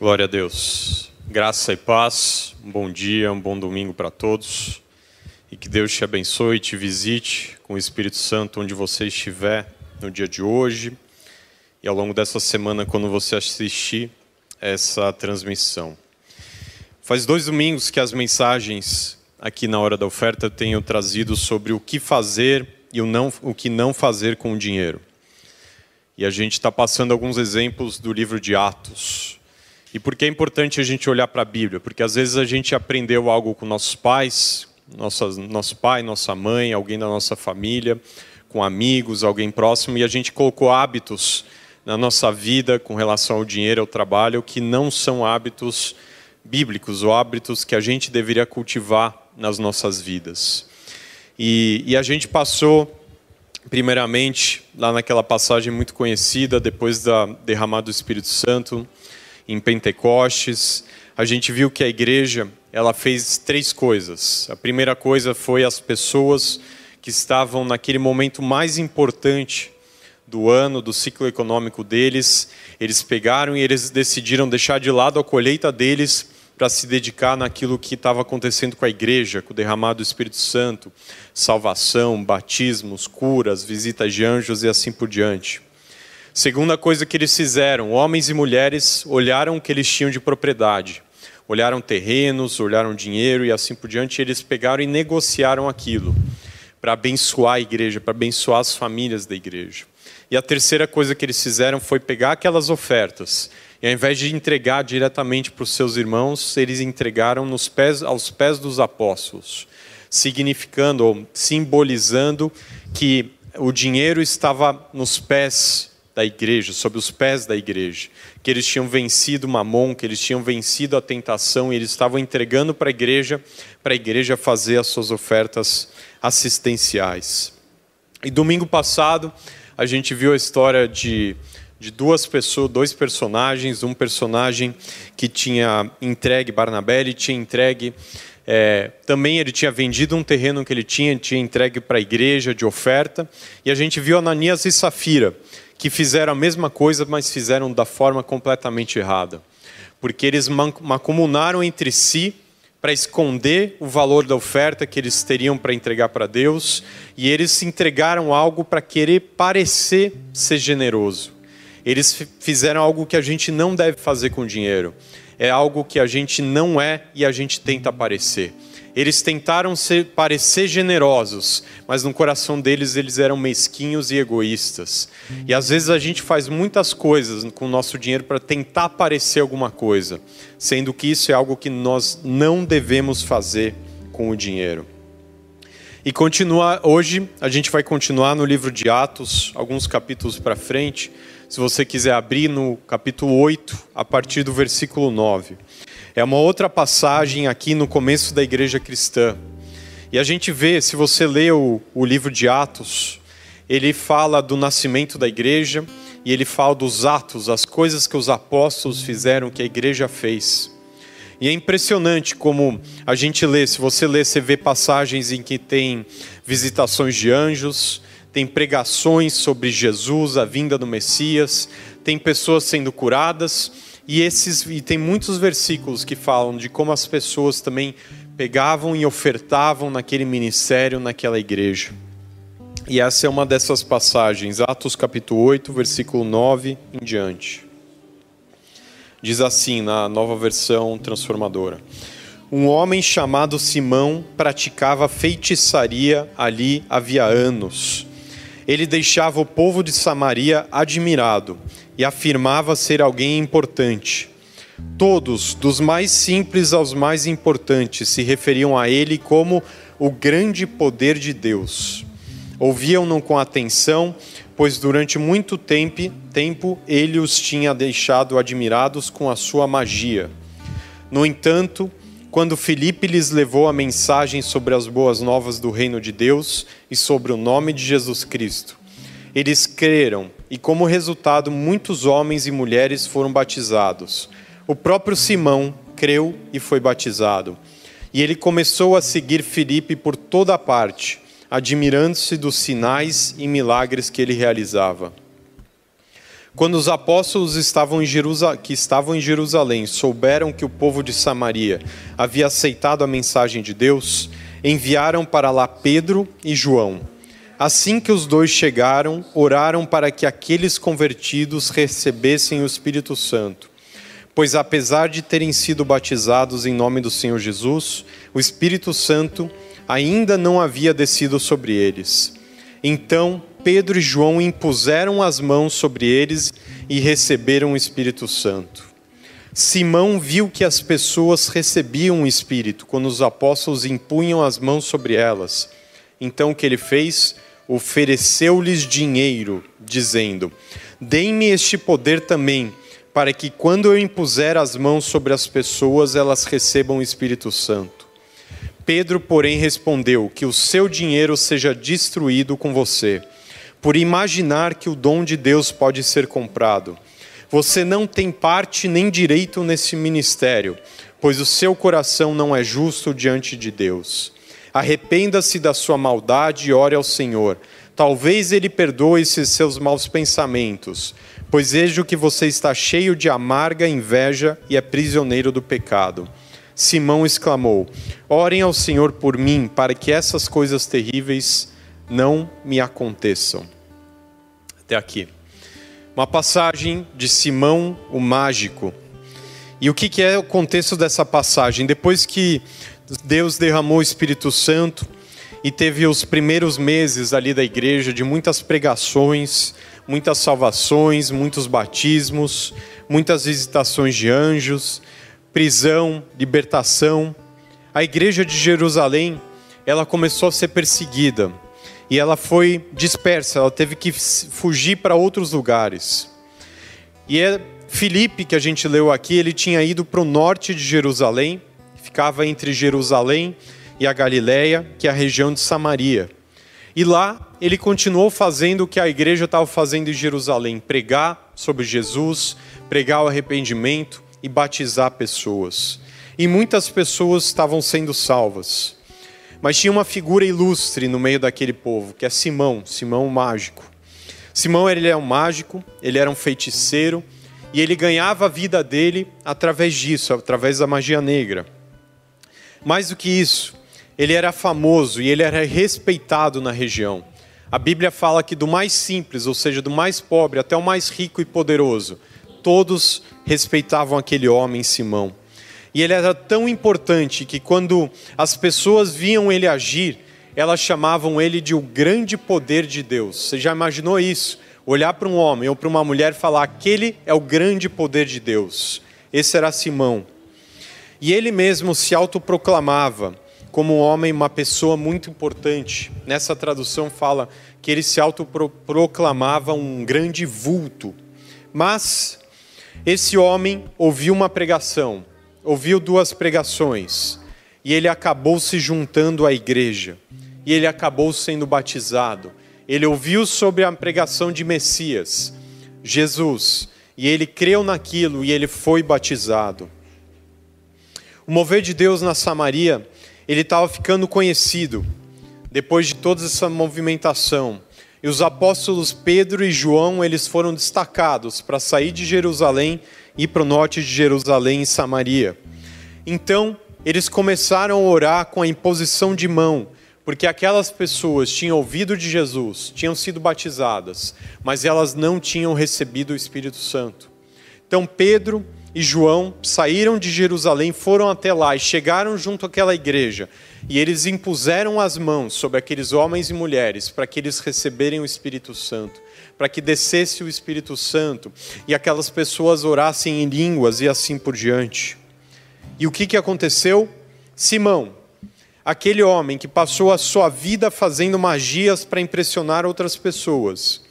Glória a Deus. Graça e paz. Um bom dia, um bom domingo para todos. E que Deus te abençoe e te visite com o Espírito Santo onde você estiver no dia de hoje e ao longo dessa semana quando você assistir essa transmissão. Faz dois domingos que as mensagens aqui na hora da oferta tenho trazido sobre o que fazer e o, não, o que não fazer com o dinheiro. E a gente está passando alguns exemplos do livro de Atos. E por que é importante a gente olhar para a Bíblia? Porque às vezes a gente aprendeu algo com nossos pais, nossa, nosso pai, nossa mãe, alguém da nossa família, com amigos, alguém próximo, e a gente colocou hábitos na nossa vida com relação ao dinheiro, ao trabalho, que não são hábitos bíblicos ou hábitos que a gente deveria cultivar nas nossas vidas. E, e a gente passou, primeiramente, lá naquela passagem muito conhecida, depois da derramada do Espírito Santo, em Pentecostes, a gente viu que a igreja ela fez três coisas. A primeira coisa foi as pessoas que estavam naquele momento mais importante do ano, do ciclo econômico deles, eles pegaram e eles decidiram deixar de lado a colheita deles para se dedicar naquilo que estava acontecendo com a igreja, com o derramado do Espírito Santo, salvação, batismos, curas, visitas de anjos e assim por diante. Segunda coisa que eles fizeram, homens e mulheres olharam o que eles tinham de propriedade, olharam terrenos, olharam dinheiro e assim por diante, eles pegaram e negociaram aquilo para abençoar a igreja, para abençoar as famílias da igreja. E a terceira coisa que eles fizeram foi pegar aquelas ofertas e ao invés de entregar diretamente para os seus irmãos, eles entregaram nos pés, aos pés dos apóstolos, significando ou simbolizando que o dinheiro estava nos pés da igreja, sob os pés da igreja, que eles tinham vencido mamon, que eles tinham vencido a tentação e eles estavam entregando para a igreja, para a igreja fazer as suas ofertas assistenciais. E domingo passado a gente viu a história de de duas pessoas, dois personagens, um personagem que tinha entregue Barnabé, ele tinha entregue é, também ele tinha vendido um terreno que ele tinha, tinha entregue para a igreja de oferta, e a gente viu Ananias e Safira, que fizeram a mesma coisa, mas fizeram da forma completamente errada. Porque eles macumunaram entre si para esconder o valor da oferta que eles teriam para entregar para Deus, e eles entregaram algo para querer parecer ser generoso. Eles fizeram algo que a gente não deve fazer com dinheiro. É algo que a gente não é e a gente tenta parecer. Eles tentaram ser, parecer generosos, mas no coração deles eles eram mesquinhos e egoístas. E às vezes a gente faz muitas coisas com o nosso dinheiro para tentar parecer alguma coisa, sendo que isso é algo que nós não devemos fazer com o dinheiro. E continuar hoje a gente vai continuar no livro de Atos, alguns capítulos para frente se você quiser abrir no capítulo 8, a partir do versículo 9. É uma outra passagem aqui no começo da igreja cristã. E a gente vê, se você lê o, o livro de Atos, ele fala do nascimento da igreja e ele fala dos atos, as coisas que os apóstolos fizeram, que a igreja fez. E é impressionante como a gente lê, se você lê, você vê passagens em que tem visitações de anjos, tem pregações sobre Jesus, a vinda do Messias, tem pessoas sendo curadas e esses e tem muitos versículos que falam de como as pessoas também pegavam e ofertavam naquele ministério, naquela igreja. E essa é uma dessas passagens, Atos capítulo 8, versículo 9 em diante. Diz assim na nova versão transformadora: Um homem chamado Simão praticava feitiçaria ali havia anos ele deixava o povo de Samaria admirado e afirmava ser alguém importante. Todos, dos mais simples aos mais importantes, se referiam a ele como o grande poder de Deus. Ouviam-no com atenção, pois durante muito tempo, tempo ele os tinha deixado admirados com a sua magia. No entanto, quando Filipe lhes levou a mensagem sobre as boas novas do reino de Deus e sobre o nome de Jesus Cristo, eles creram e, como resultado, muitos homens e mulheres foram batizados. O próprio Simão creu e foi batizado. E ele começou a seguir Filipe por toda a parte, admirando-se dos sinais e milagres que ele realizava. Quando os apóstolos estavam que estavam em Jerusalém souberam que o povo de Samaria havia aceitado a mensagem de Deus, enviaram para lá Pedro e João. Assim que os dois chegaram, oraram para que aqueles convertidos recebessem o Espírito Santo. Pois, apesar de terem sido batizados em nome do Senhor Jesus, o Espírito Santo ainda não havia descido sobre eles. Então Pedro e João impuseram as mãos sobre eles e receberam o Espírito Santo. Simão viu que as pessoas recebiam o Espírito quando os apóstolos impunham as mãos sobre elas. Então o que ele fez? Ofereceu-lhes dinheiro, dizendo: Deem-me este poder também, para que quando eu impuser as mãos sobre as pessoas, elas recebam o Espírito Santo. Pedro, porém, respondeu: Que o seu dinheiro seja destruído com você por imaginar que o dom de Deus pode ser comprado. Você não tem parte nem direito nesse ministério, pois o seu coração não é justo diante de Deus. Arrependa-se da sua maldade e ore ao Senhor. Talvez ele perdoe esses seus maus pensamentos, pois vejo que você está cheio de amarga inveja e é prisioneiro do pecado. Simão exclamou: Orem ao Senhor por mim, para que essas coisas terríveis não me aconteçam. Até aqui. Uma passagem de Simão o Mágico. E o que é o contexto dessa passagem? Depois que Deus derramou o Espírito Santo e teve os primeiros meses ali da igreja de muitas pregações, muitas salvações, muitos batismos, muitas visitações de anjos, prisão, libertação, a igreja de Jerusalém, ela começou a ser perseguida e ela foi dispersa, ela teve que fugir para outros lugares. E é Filipe, que a gente leu aqui, ele tinha ido para o norte de Jerusalém, ficava entre Jerusalém e a Galiléia, que é a região de Samaria. E lá ele continuou fazendo o que a igreja estava fazendo em Jerusalém: pregar sobre Jesus, pregar o arrependimento e batizar pessoas. E muitas pessoas estavam sendo salvas. Mas tinha uma figura ilustre no meio daquele povo, que é Simão, Simão o mágico. Simão ele é um mágico, ele era um feiticeiro e ele ganhava a vida dele através disso, através da magia negra. Mais do que isso, ele era famoso e ele era respeitado na região. A Bíblia fala que do mais simples, ou seja, do mais pobre até o mais rico e poderoso, todos respeitavam aquele homem Simão. E ele era tão importante que quando as pessoas viam ele agir, elas chamavam ele de o grande poder de Deus. Você já imaginou isso? Olhar para um homem ou para uma mulher e falar: aquele é o grande poder de Deus. Esse era Simão. E ele mesmo se autoproclamava como um homem, uma pessoa muito importante. Nessa tradução fala que ele se autoproclamava um grande vulto. Mas esse homem ouviu uma pregação ouviu duas pregações e ele acabou se juntando à igreja e ele acabou sendo batizado. Ele ouviu sobre a pregação de Messias, Jesus, e ele creu naquilo e ele foi batizado. O mover de Deus na Samaria, ele estava ficando conhecido depois de toda essa movimentação. E os apóstolos Pedro e João, eles foram destacados para sair de Jerusalém e para o norte de Jerusalém e Samaria. Então, eles começaram a orar com a imposição de mão, porque aquelas pessoas tinham ouvido de Jesus, tinham sido batizadas, mas elas não tinham recebido o Espírito Santo. Então, Pedro e João saíram de Jerusalém, foram até lá e chegaram junto àquela igreja. E eles impuseram as mãos sobre aqueles homens e mulheres para que eles receberem o Espírito Santo, para que descesse o Espírito Santo e aquelas pessoas orassem em línguas e assim por diante. E o que, que aconteceu? Simão, aquele homem que passou a sua vida fazendo magias para impressionar outras pessoas,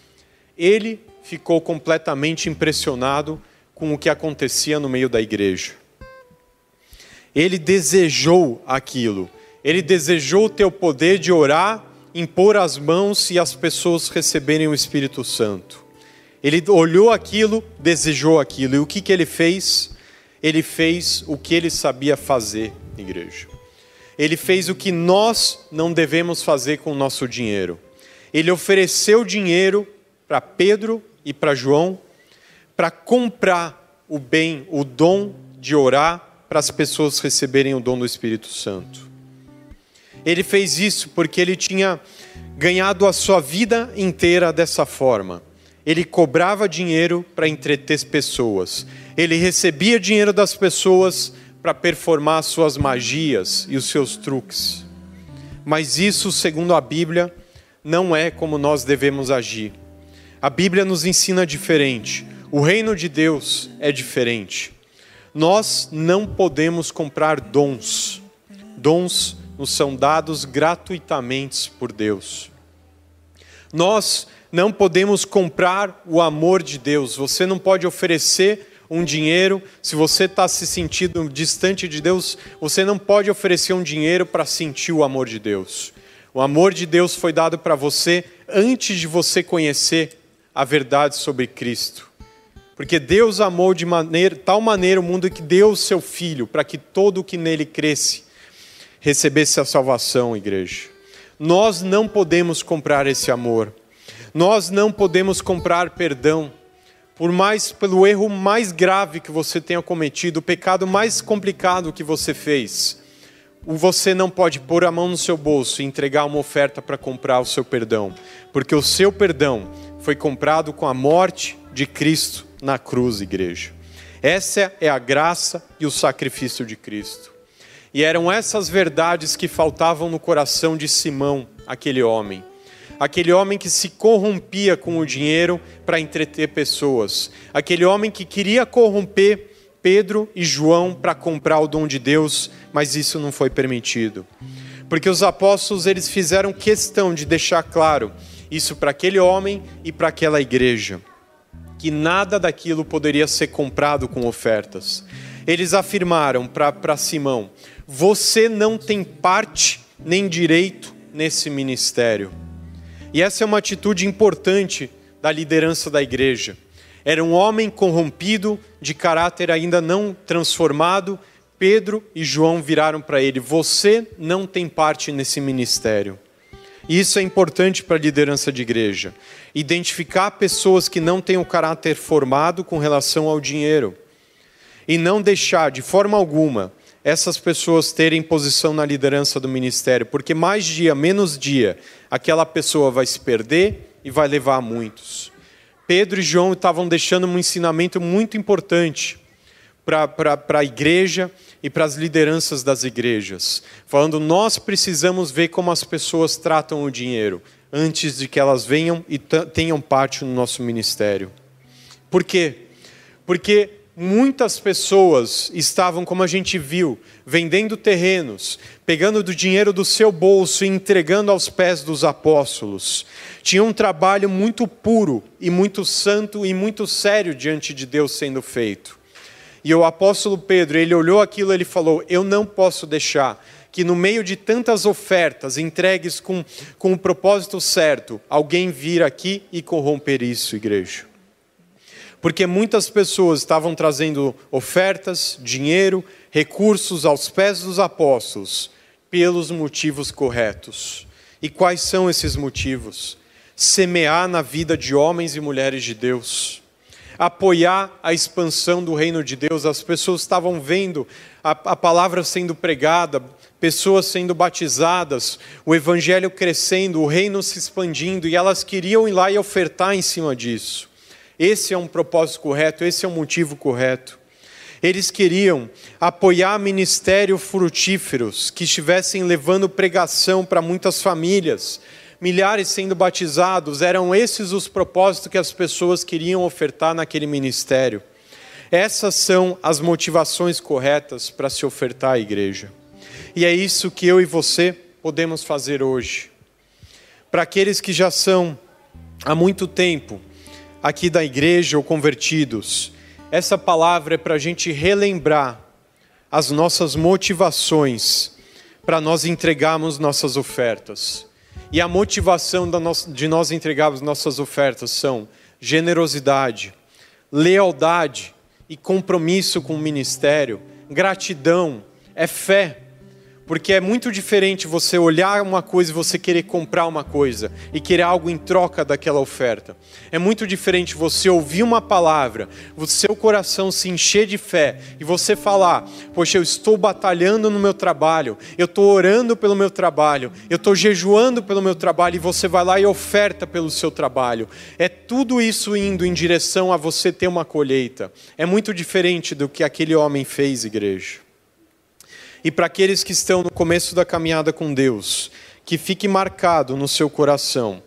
ele ficou completamente impressionado com o que acontecia no meio da igreja. Ele desejou aquilo. Ele desejou o poder de orar, impor as mãos e as pessoas receberem o Espírito Santo. Ele olhou aquilo, desejou aquilo. E o que, que ele fez? Ele fez o que ele sabia fazer, igreja. Ele fez o que nós não devemos fazer com o nosso dinheiro. Ele ofereceu dinheiro para Pedro e para João para comprar o bem, o dom de orar para as pessoas receberem o dom do Espírito Santo. Ele fez isso porque ele tinha ganhado a sua vida inteira dessa forma. Ele cobrava dinheiro para entreter pessoas. Ele recebia dinheiro das pessoas para performar suas magias e os seus truques. Mas isso, segundo a Bíblia, não é como nós devemos agir. A Bíblia nos ensina diferente. O reino de Deus é diferente. Nós não podemos comprar dons. Dons nos são dados gratuitamente por Deus. Nós não podemos comprar o amor de Deus. Você não pode oferecer um dinheiro. Se você está se sentindo distante de Deus, você não pode oferecer um dinheiro para sentir o amor de Deus. O amor de Deus foi dado para você antes de você conhecer a verdade sobre Cristo. Porque Deus amou de maneira, tal maneira o mundo que deu o seu Filho, para que todo o que nele cresce recebesse a salvação, igreja. Nós não podemos comprar esse amor. Nós não podemos comprar perdão. Por mais pelo erro mais grave que você tenha cometido, o pecado mais complicado que você fez, você não pode pôr a mão no seu bolso e entregar uma oferta para comprar o seu perdão, porque o seu perdão foi comprado com a morte de Cristo na cruz, igreja. Essa é a graça e o sacrifício de Cristo. E eram essas verdades que faltavam no coração de Simão, aquele homem. Aquele homem que se corrompia com o dinheiro para entreter pessoas. Aquele homem que queria corromper Pedro e João para comprar o dom de Deus, mas isso não foi permitido. Porque os apóstolos eles fizeram questão de deixar claro isso para aquele homem e para aquela igreja que nada daquilo poderia ser comprado com ofertas. Eles afirmaram para Simão: Você não tem parte nem direito nesse ministério. E essa é uma atitude importante da liderança da igreja. Era um homem corrompido, de caráter ainda não transformado. Pedro e João viraram para ele: Você não tem parte nesse ministério. E isso é importante para a liderança de igreja. Identificar pessoas que não têm o caráter formado com relação ao dinheiro. E não deixar, de forma alguma, essas pessoas terem posição na liderança do ministério, porque mais dia, menos dia, aquela pessoa vai se perder e vai levar a muitos. Pedro e João estavam deixando um ensinamento muito importante para a igreja e para as lideranças das igrejas, falando: nós precisamos ver como as pessoas tratam o dinheiro antes de que elas venham e tenham parte no nosso ministério. Por quê? Porque muitas pessoas estavam, como a gente viu, vendendo terrenos, pegando do dinheiro do seu bolso e entregando aos pés dos apóstolos. Tinha um trabalho muito puro e muito santo e muito sério diante de Deus sendo feito. E o apóstolo Pedro, ele olhou aquilo e ele falou: Eu não posso deixar que no meio de tantas ofertas entregues com, com o propósito certo, alguém vir aqui e corromper isso, igreja. Porque muitas pessoas estavam trazendo ofertas, dinheiro, recursos aos pés dos apóstolos, pelos motivos corretos. E quais são esses motivos? Semear na vida de homens e mulheres de Deus apoiar a expansão do reino de Deus. As pessoas estavam vendo a, a palavra sendo pregada, pessoas sendo batizadas, o evangelho crescendo, o reino se expandindo, e elas queriam ir lá e ofertar em cima disso. Esse é um propósito correto, esse é um motivo correto. Eles queriam apoiar ministérios frutíferos que estivessem levando pregação para muitas famílias, milhares sendo batizados, eram esses os propósitos que as pessoas queriam ofertar naquele ministério. Essas são as motivações corretas para se ofertar à igreja. E é isso que eu e você podemos fazer hoje. Para aqueles que já são há muito tempo aqui da igreja ou convertidos, essa palavra é para a gente relembrar as nossas motivações para nós entregarmos nossas ofertas. E a motivação de nós entregarmos nossas ofertas são generosidade, lealdade e compromisso com o ministério, gratidão, é fé. Porque é muito diferente você olhar uma coisa e você querer comprar uma coisa e querer algo em troca daquela oferta. É muito diferente você ouvir uma palavra, o seu coração se encher de fé e você falar: Poxa, eu estou batalhando no meu trabalho, eu estou orando pelo meu trabalho, eu estou jejuando pelo meu trabalho e você vai lá e oferta pelo seu trabalho. É tudo isso indo em direção a você ter uma colheita. É muito diferente do que aquele homem fez, igreja. E para aqueles que estão no começo da caminhada com Deus, que fique marcado no seu coração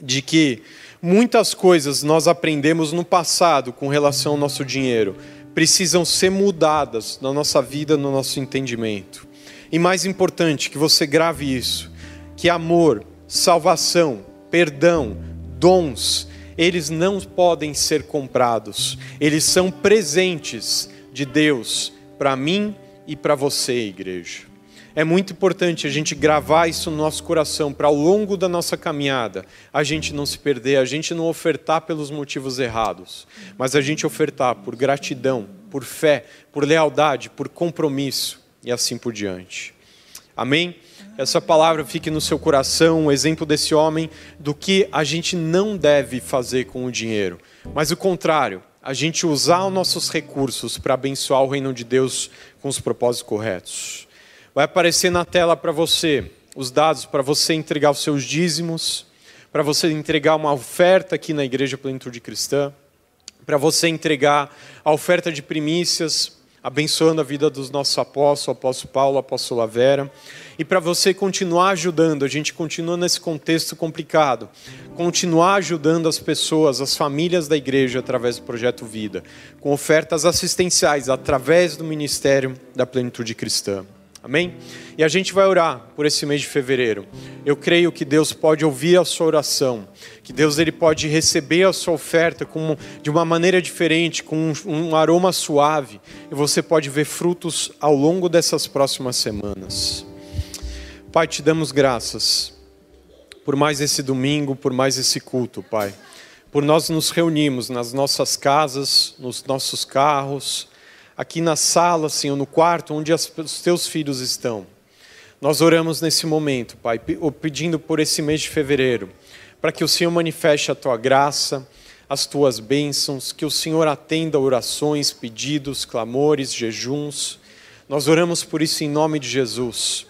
de que muitas coisas nós aprendemos no passado com relação ao nosso dinheiro precisam ser mudadas na nossa vida, no nosso entendimento. E mais importante, que você grave isso, que amor, salvação, perdão, dons, eles não podem ser comprados. Eles são presentes de Deus para mim e para você, igreja. É muito importante a gente gravar isso no nosso coração para ao longo da nossa caminhada a gente não se perder, a gente não ofertar pelos motivos errados, mas a gente ofertar por gratidão, por fé, por lealdade, por compromisso e assim por diante. Amém? Essa palavra fique no seu coração, um exemplo desse homem do que a gente não deve fazer com o dinheiro, mas o contrário, a gente usar os nossos recursos para abençoar o reino de Deus com os propósitos corretos. Vai aparecer na tela para você os dados para você entregar os seus dízimos, para você entregar uma oferta aqui na Igreja Plenitude Cristã, para você entregar a oferta de primícias, abençoando a vida dos nossos apóstolos, apóstolo Paulo, apóstolo Vera, e para você continuar ajudando, a gente continua nesse contexto complicado, continuar ajudando as pessoas, as famílias da igreja através do projeto Vida, com ofertas assistenciais através do ministério da Plenitude Cristã. Amém? E a gente vai orar por esse mês de fevereiro. Eu creio que Deus pode ouvir a sua oração, que Deus ele pode receber a sua oferta com, de uma maneira diferente, com um, um aroma suave, e você pode ver frutos ao longo dessas próximas semanas. Pai, te damos graças por mais esse domingo, por mais esse culto, Pai. Por nós nos reunimos nas nossas casas, nos nossos carros, aqui na sala, Senhor, no quarto onde as, os teus filhos estão. Nós oramos nesse momento, Pai, pedindo por esse mês de fevereiro, para que o Senhor manifeste a tua graça, as tuas bênçãos, que o Senhor atenda orações, pedidos, clamores, jejuns. Nós oramos por isso em nome de Jesus.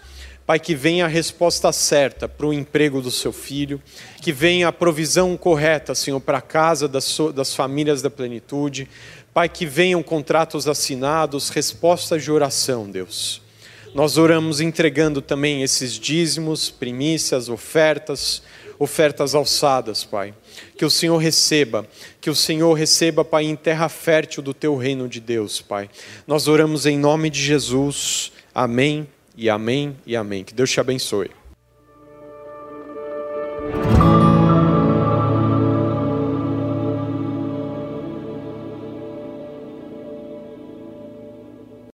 Pai, que venha a resposta certa para o emprego do seu filho, que venha a provisão correta, Senhor, para a casa das, das famílias da plenitude, Pai, que venham contratos assinados, respostas de oração, Deus. Nós oramos entregando também esses dízimos, primícias, ofertas, ofertas alçadas, Pai. Que o Senhor receba, que o Senhor receba, Pai, em terra fértil do teu reino de Deus, Pai. Nós oramos em nome de Jesus. Amém e amém e amém. Que Deus te abençoe.